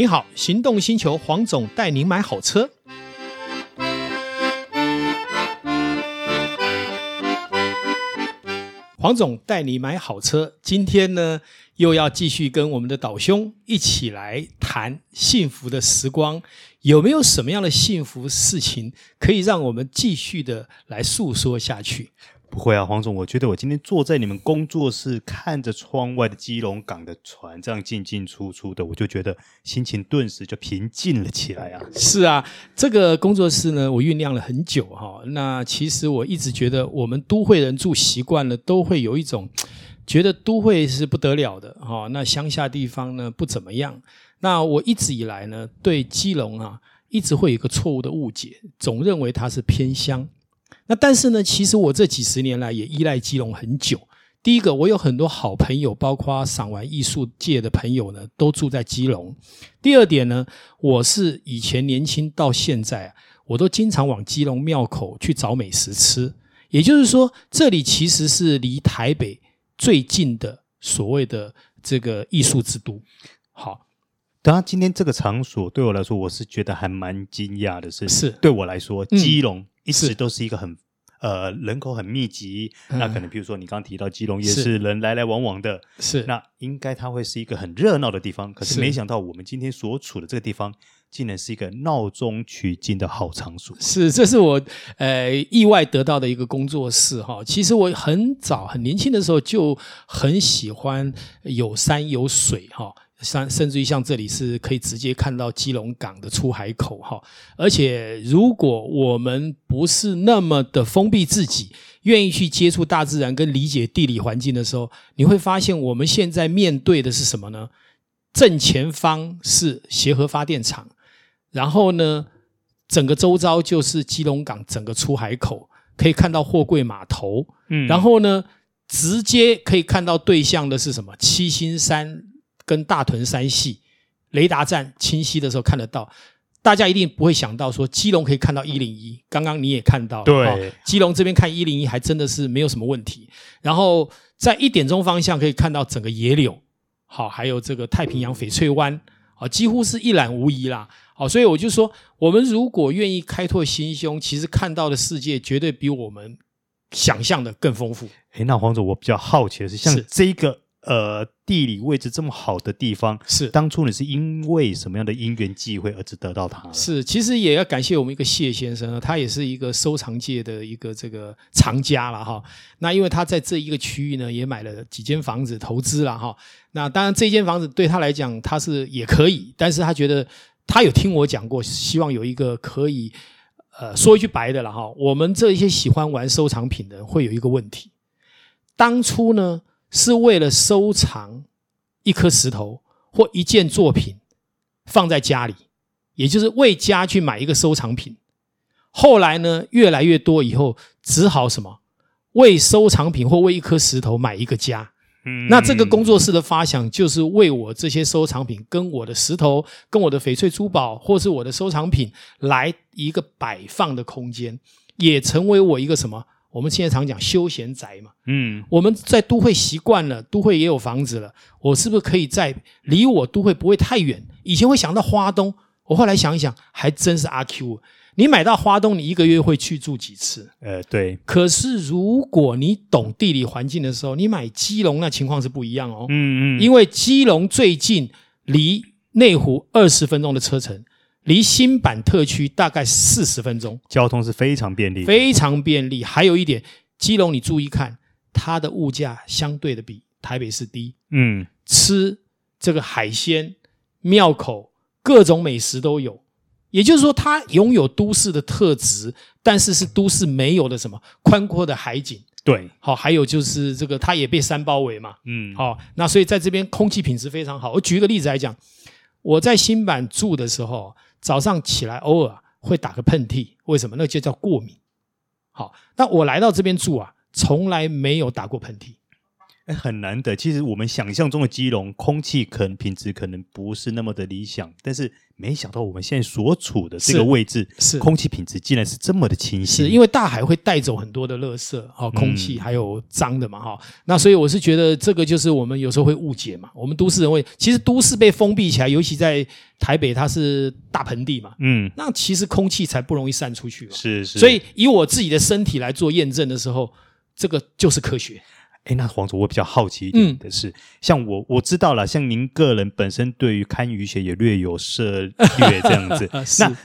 你好，行动星球黄总带您买好车。黄总带你买好车，今天呢又要继续跟我们的导兄一起来谈幸福的时光，有没有什么样的幸福事情可以让我们继续的来诉说下去？不会啊，黄总，我觉得我今天坐在你们工作室，看着窗外的基隆港的船这样进进出出的，我就觉得心情顿时就平静了起来啊。是啊，这个工作室呢，我酝酿了很久哈。那其实我一直觉得，我们都会人住习惯了，都会有一种觉得都会是不得了的哈。那乡下地方呢不怎么样。那我一直以来呢，对基隆啊，一直会有一个错误的误解，总认为它是偏乡。那但是呢，其实我这几十年来也依赖基隆很久。第一个，我有很多好朋友，包括赏玩艺术界的朋友呢，都住在基隆。第二点呢，我是以前年轻到现在啊，我都经常往基隆庙口去找美食吃。也就是说，这里其实是离台北最近的所谓的这个艺术之都。好，当然今天这个场所对我来说，我是觉得还蛮惊讶的是，是对我来说，基隆。一直都是一个很呃人口很密集，嗯、那可能比如说你刚刚提到基隆夜市，人来来往往的，是那应该它会是一个很热闹的地方。可是没想到我们今天所处的这个地方，竟然是一个闹中取静的好场所。是，这是我呃意外得到的一个工作室哈。其实我很早很年轻的时候就很喜欢有山有水哈。像甚至于像这里是可以直接看到基隆港的出海口哈，而且如果我们不是那么的封闭自己，愿意去接触大自然跟理解地理环境的时候，你会发现我们现在面对的是什么呢？正前方是协和发电厂，然后呢，整个周遭就是基隆港整个出海口，可以看到货柜码头，嗯，然后呢，直接可以看到对象的是什么？七星山。跟大屯山系雷达站清晰的时候看得到，大家一定不会想到说基隆可以看到一零一。刚刚你也看到了，对，哦，基隆这边看一零一还真的是没有什么问题。然后在一点钟方向可以看到整个野柳，好，还有这个太平洋翡翠湾，好，几乎是一览无遗啦。好，所以我就说，我们如果愿意开拓心胸，其实看到的世界绝对比我们想象的更丰富。诶，那黄总，我比较好奇的是，像这个。呃，地理位置这么好的地方，是当初你是因为什么样的因缘际会而只得到它？是，其实也要感谢我们一个谢先生，他也是一个收藏界的一个这个藏家了哈。那因为他在这一个区域呢，也买了几间房子投资了哈。那当然这间房子对他来讲，他是也可以，但是他觉得他有听我讲过，希望有一个可以呃说一句白的了哈。我们这些喜欢玩收藏品的人会有一个问题，当初呢。是为了收藏一颗石头或一件作品放在家里，也就是为家去买一个收藏品。后来呢，越来越多以后，只好什么为收藏品或为一颗石头买一个家。嗯，那这个工作室的发想就是为我这些收藏品、跟我的石头、跟我的翡翠珠宝，或是我的收藏品来一个摆放的空间，也成为我一个什么？我们现在常讲休闲宅嘛，嗯，我们在都会习惯了，都会也有房子了，我是不是可以在离我都会不会太远？以前会想到花东，我后来想一想，还真是阿 Q。你买到花东，你一个月会去住几次？呃，对。可是如果你懂地理环境的时候，你买基隆那情况是不一样哦，嗯嗯，因为基隆最近离内湖二十分钟的车程。离新版特区大概四十分钟，交通是非常便利，非常便利。还有一点，基隆你注意看，它的物价相对的比台北市低。嗯，吃这个海鲜、庙口各种美食都有，也就是说，它拥有都市的特质，但是是都市没有的什么宽阔的海景。对，好，还有就是这个它也被山包围嘛。嗯，好，那所以在这边空气品质非常好。我举一个例子来讲，我在新版住的时候。早上起来偶尔会打个喷嚏，为什么？那就叫过敏。好，那我来到这边住啊，从来没有打过喷嚏。很难得。其实我们想象中的基隆空气可能品质可能不是那么的理想，但是没想到我们现在所处的这个位置是，是空气品质竟然是这么的清新。是因为大海会带走很多的垃圾，哈，空气还有脏的嘛，哈、嗯。那所以我是觉得这个就是我们有时候会误解嘛。我们都市人会，其实都市被封闭起来，尤其在台北，它是大盆地嘛，嗯，那其实空气才不容易散出去嘛。是是。所以以我自己的身体来做验证的时候，这个就是科学。哎，那黄总，我比较好奇一点的是，嗯、像我我知道了，像您个人本身对于堪舆学也略有涉猎这样子。那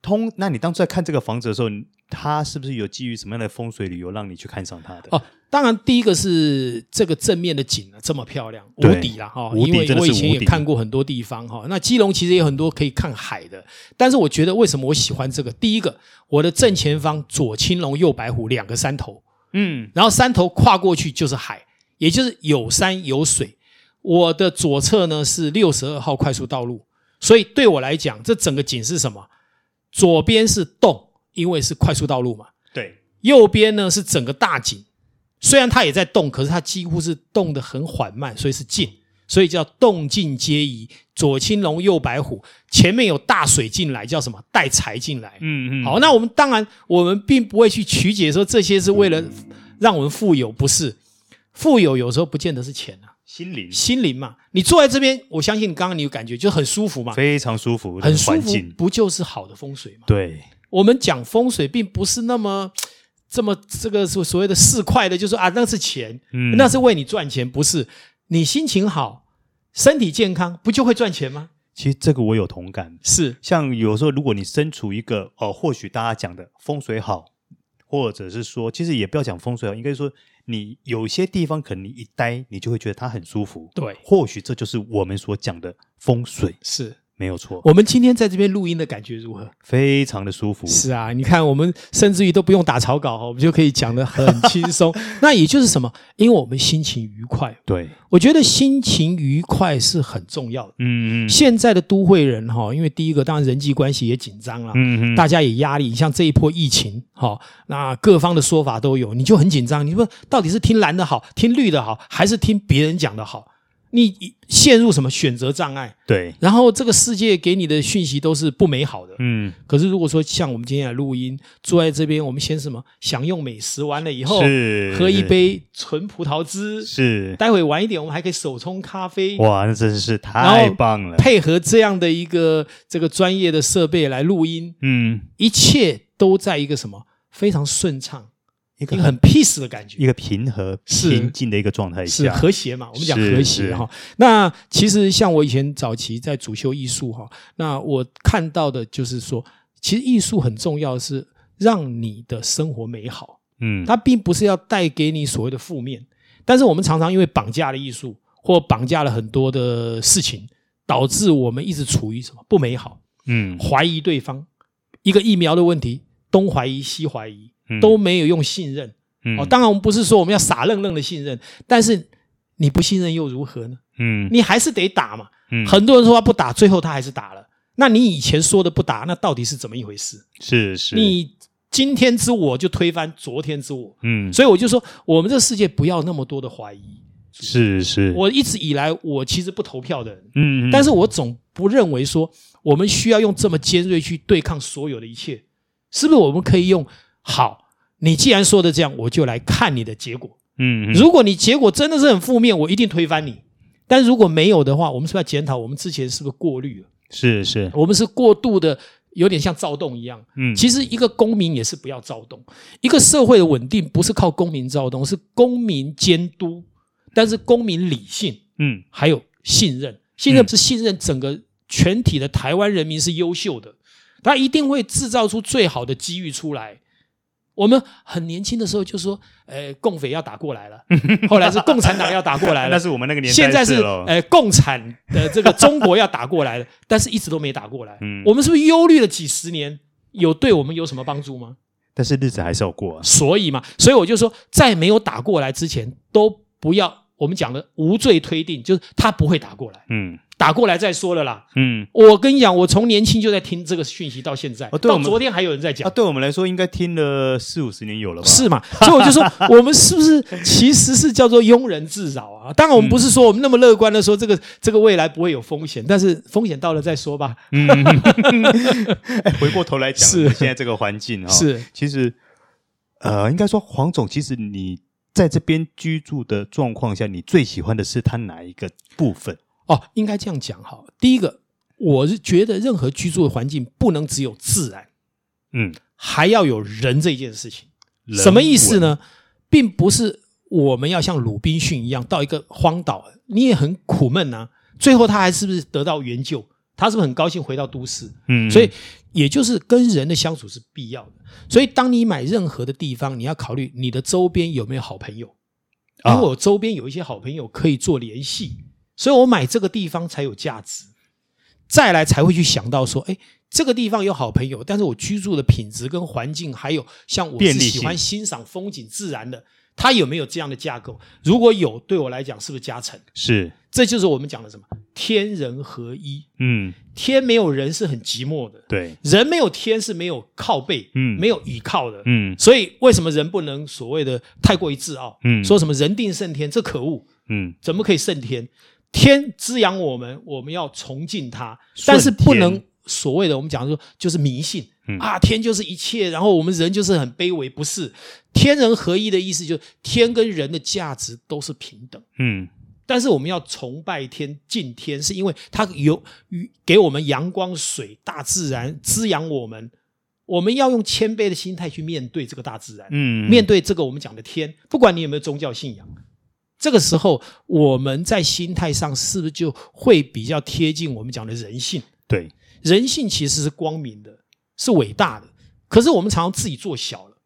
通，那你当初在看这个房子的时候，它是不是有基于什么样的风水理由让你去看上它的？哦，当然，第一个是这个正面的景啊，这么漂亮，无敌了哈！因为我以前也看过很多地方哈。那基隆其实也有很多可以看海的，但是我觉得为什么我喜欢这个？第一个，我的正前方左青龙右白虎两个山头。嗯，然后山头跨过去就是海，也就是有山有水。我的左侧呢是六十二号快速道路，所以对我来讲，这整个景是什么？左边是洞，因为是快速道路嘛。对。右边呢是整个大景，虽然它也在动，可是它几乎是动得很缓慢，所以是静，所以叫动静皆宜。左青龙，右白虎，前面有大水进来，叫什么？带财进来。嗯嗯。好，那我们当然，我们并不会去曲解说这些是为了让我们富有，不是。富有有时候不见得是钱啊，心灵，心灵嘛。你坐在这边，我相信你刚刚你有感觉就很舒服嘛，非常舒服，很舒服，不就是好的风水吗？对。我们讲风水，并不是那么这么这个所所谓的市侩的，就是说啊，那是钱，嗯，那是为你赚钱，不是。你心情好。身体健康不就会赚钱吗？其实这个我有同感，是像有时候如果你身处一个呃，或许大家讲的风水好，或者是说，其实也不要讲风水好，应该说你有些地方可能你一待，你就会觉得它很舒服。对，或许这就是我们所讲的风水。是。没有错，我们今天在这边录音的感觉如何？非常的舒服。是啊，你看，我们甚至于都不用打草稿，我们就可以讲得很轻松。那也就是什么？因为我们心情愉快。对，我觉得心情愉快是很重要的。嗯嗯。现在的都会人哈，因为第一个当然人际关系也紧张了，嗯嗯，大家也压力。像这一波疫情哈，那各方的说法都有，你就很紧张。你说到底是听蓝的好，听绿的好，还是听别人讲的好？你陷入什么选择障碍？对，然后这个世界给你的讯息都是不美好的。嗯，可是如果说像我们今天来录音，坐在这边，我们先什么享用美食，完了以后是喝一杯纯葡萄汁，是待会晚一点我们还可以手冲咖啡。哇，那真是太棒了！配合这样的一个这个专业的设备来录音，嗯，一切都在一个什么非常顺畅。一个很 peace 的感觉，一个平和、平静的一个状态下，是和谐嘛？我们讲和谐哈。那其实像我以前早期在主修艺术哈，那我看到的就是说，其实艺术很重要，是让你的生活美好。嗯，它并不是要带给你所谓的负面。但是我们常常因为绑架了艺术，或绑架了很多的事情，导致我们一直处于什么不美好？嗯，怀疑对方，一个疫苗的问题，东怀疑西怀疑。都没有用信任，嗯、哦，当然我们不是说我们要傻愣愣的信任，但是你不信任又如何呢？嗯，你还是得打嘛。嗯，很多人说他不打，最后他还是打了。那你以前说的不打，那到底是怎么一回事？是是，你今天之我就推翻昨天之我。嗯，所以我就说，我们这个世界不要那么多的怀疑。是是，我一直以来我其实不投票的人，嗯，但是我总不认为说我们需要用这么尖锐去对抗所有的一切，是不是？我们可以用好。你既然说的这样，我就来看你的结果。嗯，如果你结果真的是很负面，我一定推翻你。但如果没有的话，我们是不是要检讨我们之前是不是过滤了？是是，我们是过度的，有点像躁动一样。嗯，其实一个公民也是不要躁动。一个社会的稳定不是靠公民躁动，是公民监督。但是公民理性，嗯，还有信任，信任是信任整个全体的台湾人民是优秀的，他一定会制造出最好的机遇出来。我们很年轻的时候就说，呃，共匪要打过来了，后来是共产党要打过来了，那是我们那个年代。现在是呃，共产的这个中国要打过来了，但是一直都没打过来。嗯，我们是不是忧虑了几十年？有对我们有什么帮助吗？但是日子还是要过啊。所以嘛，所以我就说，在没有打过来之前，都不要我们讲的无罪推定，就是他不会打过来。嗯。打过来再说了啦。嗯，我跟你讲，我从年轻就在听这个讯息到现在，哦、到昨天还有人在讲。啊，对我们来说，应该听了四五十年有了吧？是嘛？所以我就说，我们是不是其实是叫做庸人自扰啊？当然，我们不是说我们那么乐观的说这个这个未来不会有风险，但是风险到了再说吧。嗯，哎，回过头来讲，是现在这个环境啊，是其实呃，应该说黄总，其实你。在这边居住的状况下，你最喜欢的是它哪一个部分？哦，应该这样讲哈。第一个，我是觉得任何居住的环境不能只有自然，嗯，还要有人这件事情。什么意思呢？并不是我们要像鲁滨逊一样到一个荒岛，你也很苦闷呐、啊。最后他还是不是得到援救？他是不是很高兴回到都市？嗯，所以也就是跟人的相处是必要的。所以当你买任何的地方，你要考虑你的周边有没有好朋友，因为我周边有一些好朋友可以做联系，所以我买这个地方才有价值。再来才会去想到说，哎，这个地方有好朋友，但是我居住的品质跟环境，还有像我是喜欢欣赏风景自然的。它有没有这样的架构？如果有，对我来讲是不是加成？是，这就是我们讲的什么天人合一。嗯，天没有人是很寂寞的，对，人没有天是没有靠背，嗯，没有倚靠的，嗯。所以为什么人不能所谓的太过于自傲？嗯，说什么人定胜天，这可恶。嗯，怎么可以胜天？天滋养我们，我们要崇敬它，但是不能所谓的我们讲的说就是迷信。嗯、啊，天就是一切，然后我们人就是很卑微，不是。天人合一的意思，就是天跟人的价值都是平等。嗯，但是我们要崇拜天、敬天，是因为它有给我们阳光、水、大自然滋养我们。我们要用谦卑的心态去面对这个大自然，嗯，面对这个我们讲的天，不管你有没有宗教信仰，这个时候我们在心态上是不是就会比较贴近我们讲的人性？对，人性其实是光明的。是伟大的，可是我们常常自己做小了，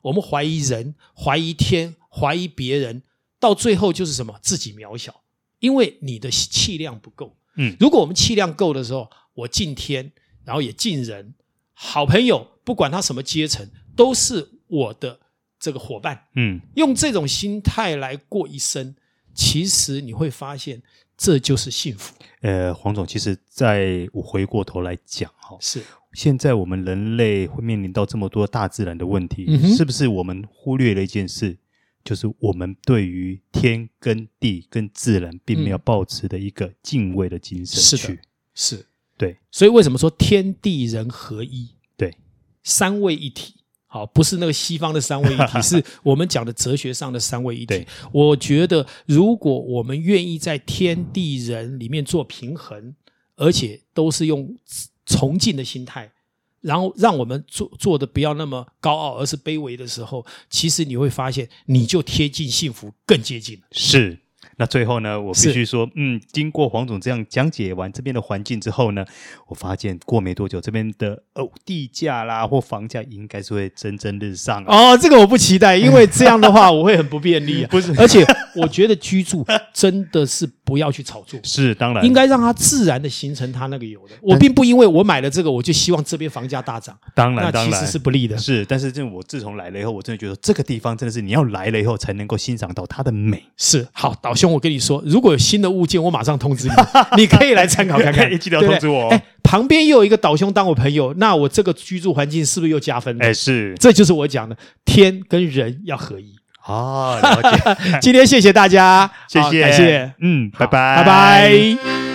我们怀疑人，怀疑天，怀疑别人，到最后就是什么？自己渺小，因为你的气量不够。嗯，如果我们气量够的时候，我敬天，然后也敬人，好朋友，不管他什么阶层，都是我的这个伙伴。嗯，用这种心态来过一生，其实你会发现，这就是幸福。呃，黄总，其实在我回过头来讲，哈，是。现在我们人类会面临到这么多大自然的问题，嗯、是不是我们忽略了一件事？就是我们对于天跟地跟自然并没有抱持的一个敬畏的精神。是的，是，对。所以为什么说天地人合一？对，三位一体。好，不是那个西方的三位一体，是我们讲的哲学上的三位一体。我觉得，如果我们愿意在天地人里面做平衡，而且都是用。崇敬的心态，然后让我们做做的不要那么高傲，而是卑微的时候，其实你会发现，你就贴近幸福，更接近。是。那最后呢，我必须说，嗯，经过黄总这样讲解完这边的环境之后呢，我发现过没多久，这边的哦地价啦或房价应该是会蒸蒸日上，啊。哦，这个我不期待，因为这样的话我会很不便利啊。不是，而且我觉得居住真的是不要去炒作，是当然，应该让它自然的形成它那个有的。我并不因为我买了这个，我就希望这边房价大涨。当然，那其实是不利的。是，但是这我自从来了以后，我真的觉得这个地方真的是你要来了以后才能够欣赏到它的美。是，好，导兄，我跟你说，如果有新的物件，我马上通知你，你可以来参考看看。记得通知我。哎，旁边又有一个导兄当我朋友，那我这个居住环境是不是又加分了？哎，是，这就是我讲的天跟人要合一。哦，了解。今天谢谢大家，谢谢，感谢，嗯，拜拜，拜拜。